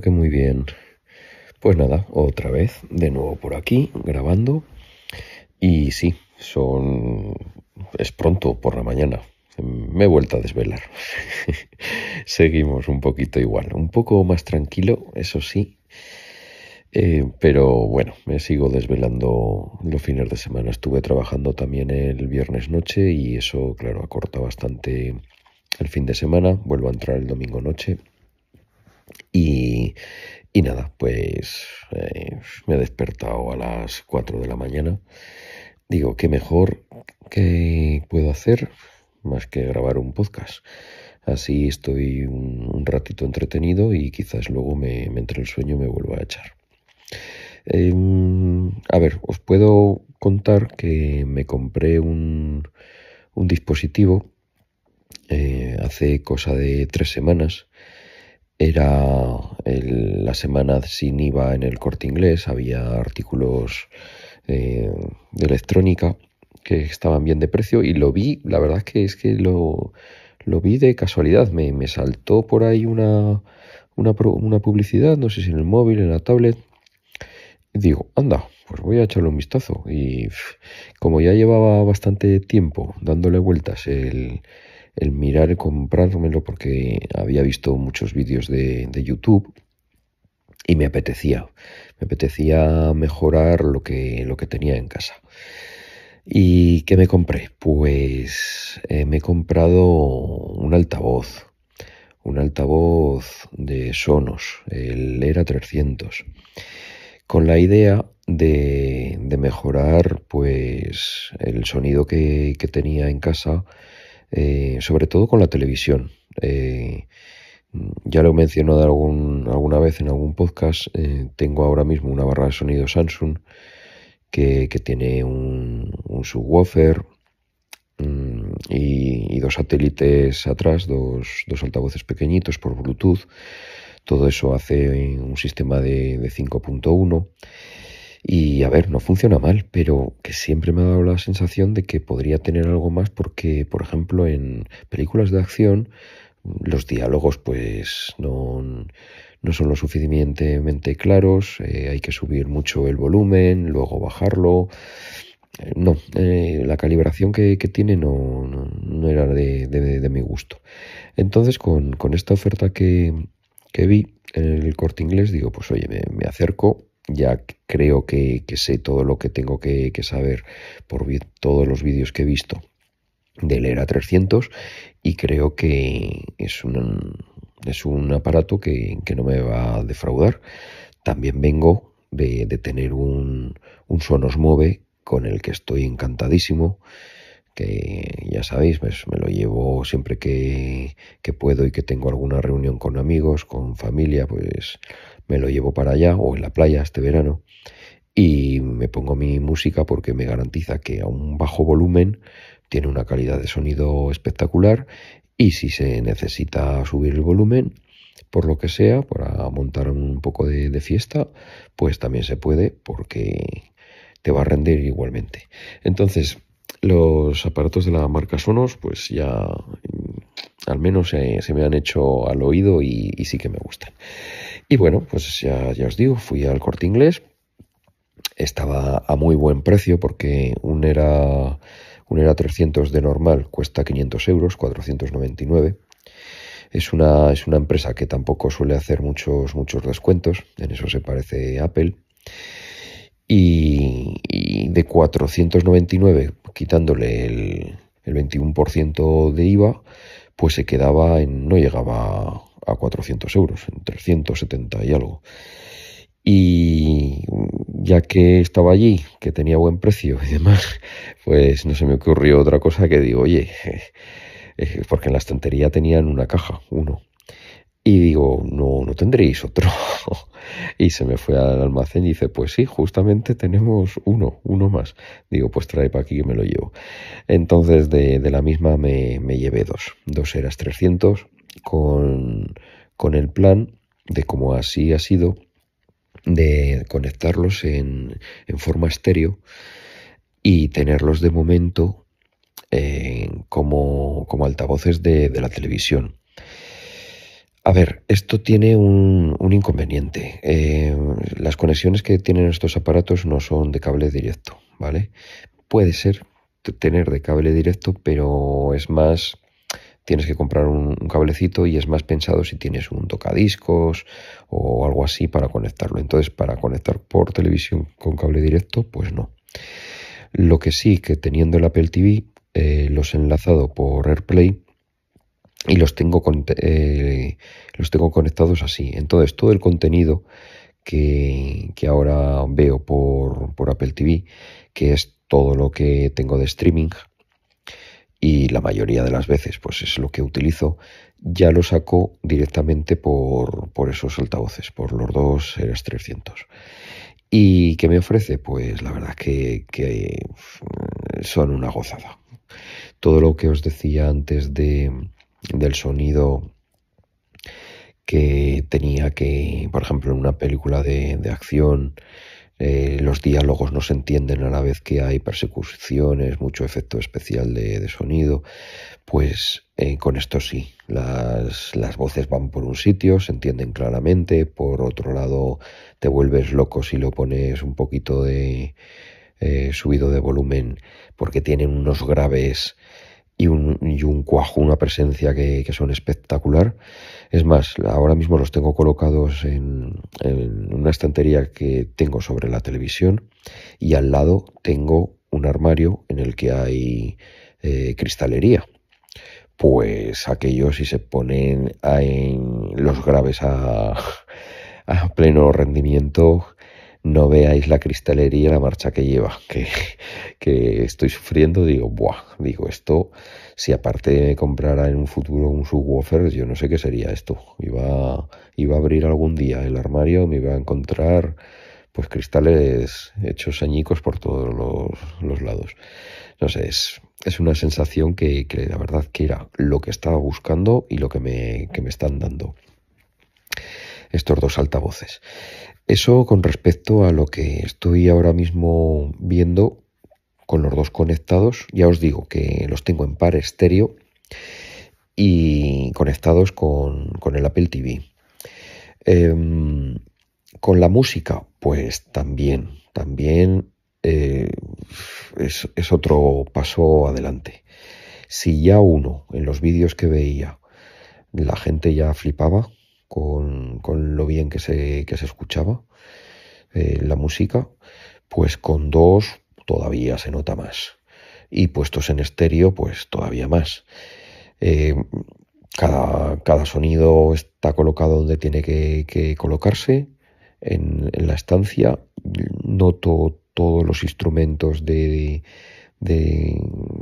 que muy bien. Pues nada, otra vez, de nuevo por aquí, grabando. Y sí, son... es pronto por la mañana. Me he vuelto a desvelar. Seguimos un poquito igual, un poco más tranquilo, eso sí. Eh, pero bueno, me sigo desvelando los fines de semana. Estuve trabajando también el viernes noche y eso, claro, acorta bastante el fin de semana. Vuelvo a entrar el domingo noche. Y, y nada, pues eh, me he despertado a las 4 de la mañana. Digo, ¿qué mejor que puedo hacer más que grabar un podcast? Así estoy un, ratito entretenido y quizás luego me, entre el sueño me vuelva a echar. Em, a ver, os puedo contar que me compré un, un dispositivo eh, hace cosa de tres semanas era la semana sin IVA en el corte inglés, había artículos eh, de electrónica que estaban bien de precio y lo vi, la verdad es que es que lo, lo vi de casualidad, me, me saltó por ahí una, una, una, publicidad, no sé si en el móvil, en la tablet, digo, anda, pues voy a echarle un vistazo y como ya llevaba bastante tiempo dándole vueltas el, el mirar y comprármelo porque había visto muchos vídeos de, YouTube y me apetecía, me apetecía mejorar lo que, lo que tenía en casa. ¿Y qué me compré? Pues eh, me he comprado un altavoz, un altavoz de Sonos, el Era 300, con la idea de, de mejorar pues el sonido que, que tenía en casa eh, sobre todo con la televisión. Eh, ya lo he mencionado algún, alguna vez en algún podcast, eh, tengo ahora mismo una barra de sonido Samsung que, tiene un, subwoofer mm, y, dos satélites atrás, dos, dos, altavoces pequeñitos por Bluetooth. Todo eso hace un sistema de, de 5.1 y a ver, no funciona mal, pero que siempre me ha dado la sensación de que podría tener algo más porque, por ejemplo, en películas de acción los diálogos pues no, no son lo suficientemente claros, eh, hay que subir mucho el volumen, luego bajarlo. Eh, no, eh, la calibración que, tiene no, no, era de, de, mi gusto. Entonces, con, con esta oferta que, que, vi en el corte inglés, digo, pues oye, me, me acerco ya creo que, sé todo lo que tengo que, saber por todos los vídeos que he visto del ERA 300 y creo que es un, es un aparato que, no me va a defraudar. También vengo de, tener un, un Sonos Move con el que estoy encantadísimo que ya sabéis, me, me lo llevo siempre que, puedo y que tengo alguna reunión con amigos, con familia, pues me lo llevo para allá o en la playa este verano y me pongo mi música porque me garantiza que a un bajo volumen tiene una calidad de sonido espectacular y si se necesita subir el volumen por lo que sea para montar un poco de, fiesta pues también se puede porque te va a rendir igualmente. Entonces los aparatos de la marca Sonos pues ya al menos se me han hecho al oído y, y sí que me gustan y bueno, pues ya, os digo, fui al corte inglés. Estaba a muy buen precio porque un era, un era 300 de normal cuesta 500 euros, 499. Es una, es una empresa que tampoco suele hacer muchos, muchos descuentos, en eso se parece Apple. Y, de 499, quitándole el, el 21% de IVA, pues se quedaba en, no llegaba a 400 euros, en 370 y algo. Y ya que estaba allí, que tenía buen precio y demás, pues no se me ocurrió otra cosa que digo, oye, eh, porque en la estantería tenían una caja, uno. Y digo, no, no tendréis otro. y se me fue al almacén y dice, pues sí, justamente tenemos uno, uno más. Digo, pues trae para aquí que me lo llevo. Entonces de, de la misma me, me, llevé dos. Dos eras 300 con, con el plan de como así ha sido de conectarlos en, en forma estéreo y tenerlos de momento como, como altavoces de, de la televisión A ver, esto tiene un, inconveniente. Eh, las conexiones que tienen estos aparatos no son de cable directo, ¿vale? Puede ser tener de cable directo, pero es más tienes que comprar un, cablecito y es más pensado si tienes un tocadiscos o algo así para conectarlo. Entonces, para conectar por televisión con cable directo, pues no. Lo que sí, que teniendo el Apple TV, eh, los he enlazado por AirPlay y los tengo, eh, los tengo conectados así. Entonces, todo el contenido que, ahora veo por, por Apple TV, que es todo lo que tengo de streaming, y la mayoría de las veces pues es lo que utilizo, ya lo saco directamente por, esos altavoces, por los dos RS 300. ¿Y qué me ofrece? Pues la verdad que, que son una gozada. Todo lo que os decía antes de, del sonido que tenía que, por ejemplo, en una película de, de acción, eh, los diálogos no se entienden a la vez que hay persecuciones, mucho efecto especial de, sonido, pues eh, con esto sí, las, voces van por un sitio, se entienden claramente, por otro lado te vuelves loco si lo pones un poquito de eh, subido de volumen porque tienen unos graves y un, y un cuajo, una presencia que, son espectacular. Es más, ahora mismo los tengo colocados en, una estantería que tengo sobre la televisión y al lado tengo un armario en el que hay eh, cristalería. Pues aquellos si se ponen en los graves a, a pleno rendimiento no veáis la cristalería, la marcha que lleva, que, estoy sufriendo, digo, buah, digo, esto, si aparte de comprara en un futuro un subwoofer, yo no sé qué sería esto. Iba, iba a abrir algún día el armario, me iba a encontrar pues cristales hechos añicos por todos los, lados. No sé, es, es una sensación que, que, la verdad que era lo que estaba buscando y lo que me, que me están dando estos dos altavoces. Eso con respecto a lo que estoy ahora mismo viendo con los dos conectados. Ya os digo que los tengo en par estéreo y conectados con, el Apple TV. Em, con la música, pues también, también eh, es, es, otro paso adelante. Si ya uno, en los vídeos que veía, la gente ya flipaba con, con lo bien que se, que se escuchaba eh, la música, pues con dos todavía se nota más. Y puestos en estéreo, pues todavía más. Eh, cada, cada, sonido está colocado donde tiene que, colocarse en, la estancia. Noto todos los instrumentos de, de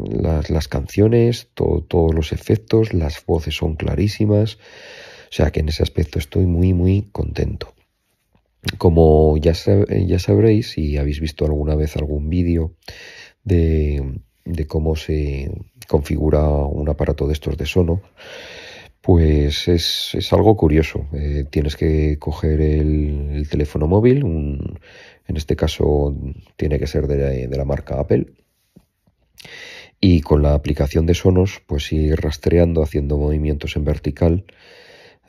las, las canciones, todos los efectos, las voces son clarísimas. O sea que en ese aspecto estoy muy, muy contento. Como ya, ya sabréis, si habéis visto alguna vez algún vídeo de, cómo se configura un aparato de estos de Sono, pues es, algo curioso. Eh, tienes que coger el, teléfono móvil, en este caso tiene que ser de, de, la marca Apple, y con la aplicación de Sonos, pues ir rastreando, haciendo movimientos en vertical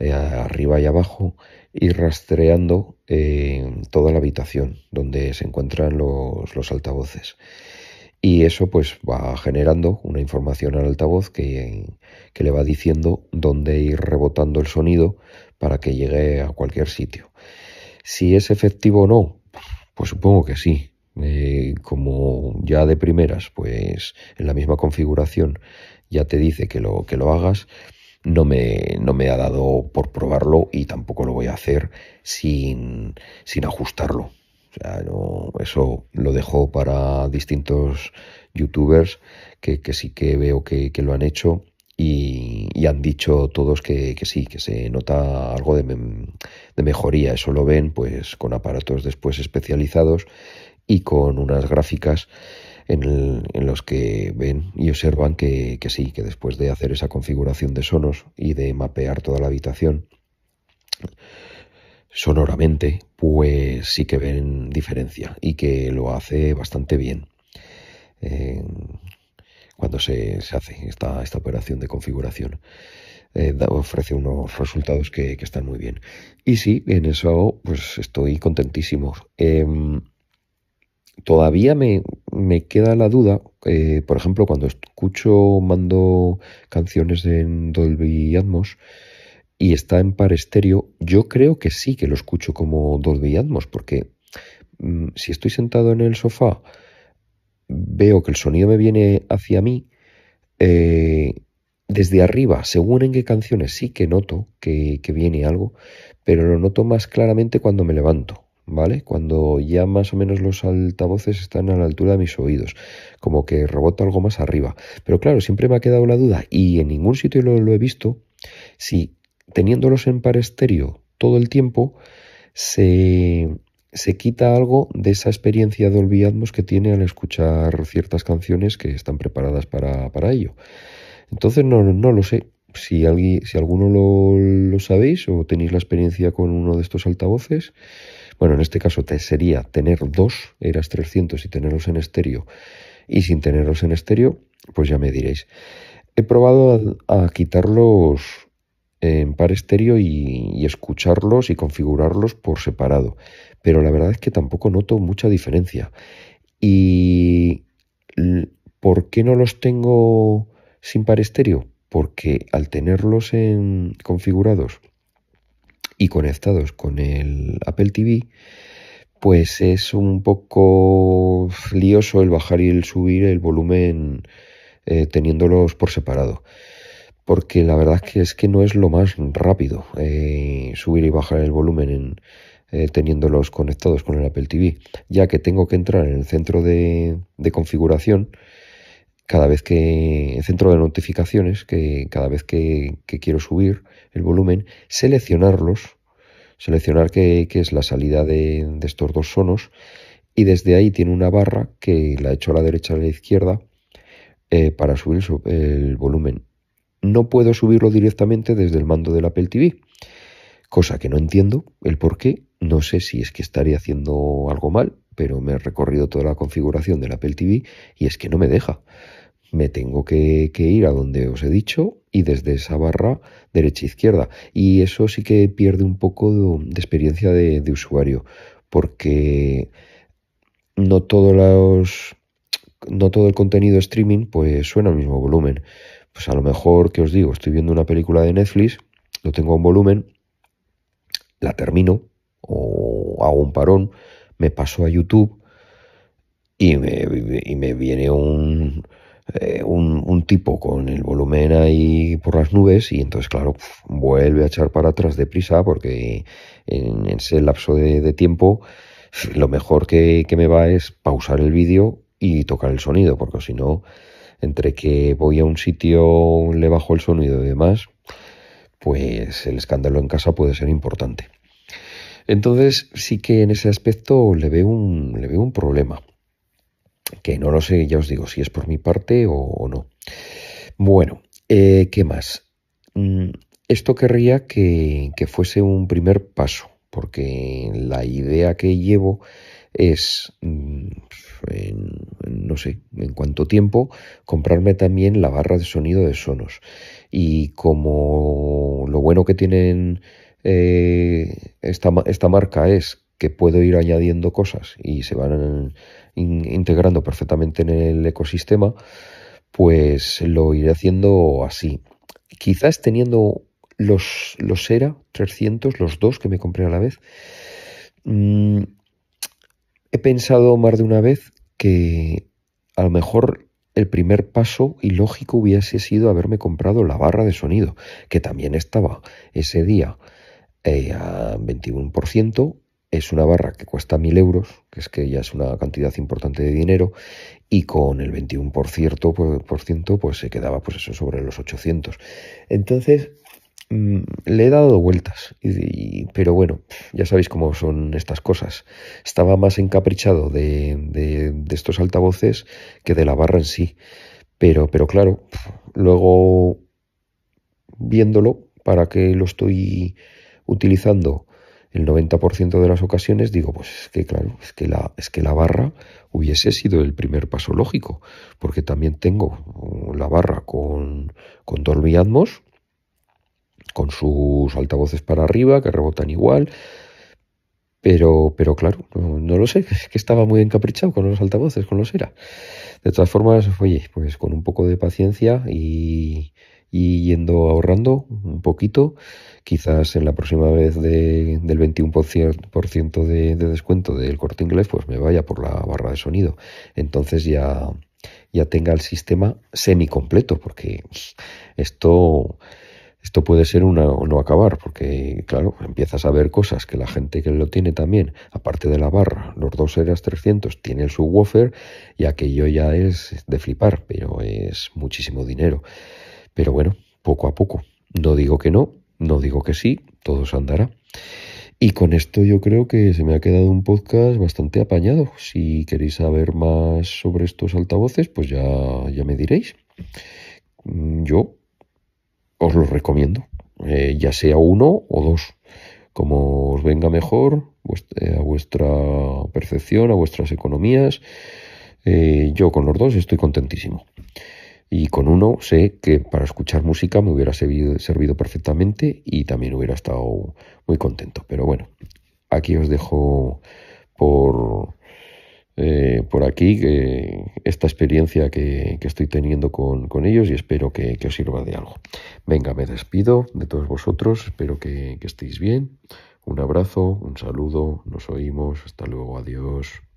eh, arriba y abajo y rastreando eh, toda la habitación donde se encuentran los, altavoces. Y eso pues va generando una información al altavoz que, le va diciendo dónde ir rebotando el sonido para que llegue a cualquier sitio. Si es efectivo o no, pues supongo que sí. Eh, como ya de primeras, pues en la misma configuración ya te dice que lo, que lo hagas, no me, no me ha dado por probarlo y tampoco lo voy a hacer sin, sin ajustarlo. O sea, no, eso lo dejo para distintos youtubers que, que sí que veo que, que lo han hecho y, y, han dicho todos que, que, sí, que se nota algo de, de, mejoría. Eso lo ven pues con aparatos después especializados y con unas gráficas en, los que ven y observan que, sí, que después de hacer esa configuración de sonos y de mapear toda la habitación sonoramente, pues sí que ven diferencia y que lo hace bastante bien. cuando se, hace esta, esta operación de configuración. eh, ofrece unos resultados que, están muy bien. Y sí, en eso pues estoy contentísimo. Em, todavía me, queda la duda, eh, por ejemplo, cuando escucho, mando canciones en Dolby Atmos y está en par estéreo, yo creo que sí que lo escucho como Dolby Atmos, porque mm, si estoy sentado en el sofá, veo que el sonido me viene hacia mí, eh, desde arriba, según en qué canciones sí que noto que, que viene algo, pero lo noto más claramente cuando me levanto. ¿Vale? Cuando ya más o menos los altavoces están a la altura de mis oídos, como que rebota algo más arriba. Pero claro, siempre me ha quedado la duda y en ningún sitio lo, he visto si teniéndolos en par estéreo todo el tiempo se, se quita algo de esa experiencia de Dolby que tiene al escuchar ciertas canciones que están preparadas para, para ello. Entonces no, no lo sé. Si, alguien, si alguno lo, lo sabéis o tenéis la experiencia con uno de estos altavoces, bueno, en este caso te sería tener dos eras 300 y tenerlos en estéreo. Y sin tenerlos en estéreo, pues ya me diréis. He probado a, quitarlos en par estéreo y, escucharlos y configurarlos por separado. Pero la verdad es que tampoco noto mucha diferencia. ¿Y por qué no los tengo sin par estéreo? Porque al tenerlos en, configurados y conectados con el Apple TV, pues es un poco lioso el bajar y el subir el volumen eh, teniéndolos por separado. Porque la verdad es que, es que no es lo más rápido eh, subir y bajar el volumen en, eh, teniéndolos conectados con el Apple TV, ya que tengo que entrar en el centro de, configuración cada vez que, centro de notificaciones, que cada vez que quiero subir el volumen, seleccionarlos, seleccionar qué, es la salida de, estos dos sonos y desde ahí tiene una barra que la he hecho a la derecha y a la izquierda eh, para subir el, volumen. No puedo subirlo directamente desde el mando del Apple TV, cosa que no entiendo el por qué. No sé si es que estaría haciendo algo mal, pero me he recorrido toda la configuración del Apple TV y es que no me deja me tengo que, ir a donde os he dicho y desde esa barra derecha e. Y eso sí que pierde un poco de, experiencia de, usuario, porque no todos los no todo el contenido streaming pues suena al mismo volumen. Pues a lo mejor, que os digo, estoy viendo una película de Netflix, lo tengo a un volumen, la termino o hago un parón, me paso a YouTube y y me viene un, eh, un, tipo con el volumen ahí por las nubes y entonces, claro, vuelve a echar para atrás deprisa porque en ese lapso de, tiempo lo mejor que, me va es pausar el vídeo y tocar el sonido, porque si no, entre que voy a un sitio, le bajo el sonido y demás, pues el escándalo en casa puede ser importante. Entonces sí que en ese aspecto le veo un, le veo un problema que no lo sé, ya os digo, si es por mi parte o, no. Bueno, eh, ¿qué más? Mm, esto querría que, fuese un primer paso, porque la idea que llevo es, mm, no sé, en cuánto tiempo, comprarme también la barra de sonido de Sonos. Y como lo bueno que tienen eh, esta, esta marca es que puedo ir añadiendo cosas y se van integrando perfectamente en el ecosistema, pues lo iré haciendo así. Quizás teniendo los, los ERA 300, los dos que me compré a la vez, mm, he pensado más de una vez que a lo mejor el primer paso y lógico hubiese sido haberme comprado la barra de sonido, que también estaba ese día eh, a 21%, es una barra que cuesta 1.000 euros, que es que ya es una cantidad importante de dinero, y con el 21% pues, por ciento, pues se quedaba pues eso sobre los 800. Entonces, mm, le he dado vueltas, pero bueno, ya sabéis cómo son estas cosas. Estaba más encaprichado de, de, estos altavoces que de la barra en sí. Pero, pero claro, luego viéndolo, para que lo estoy utilizando el 90% de las ocasiones digo, pues es que claro, es que la, es que la barra hubiese sido el primer paso lógico, porque también tengo la barra con, con con sus altavoces para arriba que rebotan igual. Pero, pero claro, no, lo sé, es que estaba muy encaprichado con los altavoces, con los ERA. De todas formas, oye, pues con un poco de paciencia y, yendo ahorrando un poquito, quizás en la próxima vez del 21% de, de descuento del corte inglés, pues me vaya por la barra de sonido. Entonces ya, ya tenga el sistema semi completo, porque esto esto puede ser una o no acabar, porque claro, empiezas a ver cosas que la gente que lo tiene también, aparte de la barra, los dos eras 300, tiene el subwoofer y aquello ya es de flipar, pero es muchísimo dinero. Pero bueno, poco a poco. No digo que no, no digo que sí, todo se andará. Y con esto yo creo que se me ha quedado un podcast bastante apañado. Si queréis saber más sobre estos altavoces, pues ya, ya me diréis. Yo os lo recomiendo, eh, ya sea uno o dos, como os venga mejor eh, a vuestra percepción, a vuestras economías. Eh, yo con los dos estoy contentísimo. Y con uno sé que para escuchar música me hubiera servido, perfectamente y también hubiera estado muy contento. Pero bueno, aquí os dejo por, eh, por aquí esta experiencia que, estoy teniendo con, ellos y espero que, os sirva de algo. Venga, me despido de todos vosotros, espero que estéis bien. Un abrazo, un saludo, nos oímos, hasta luego, adiós.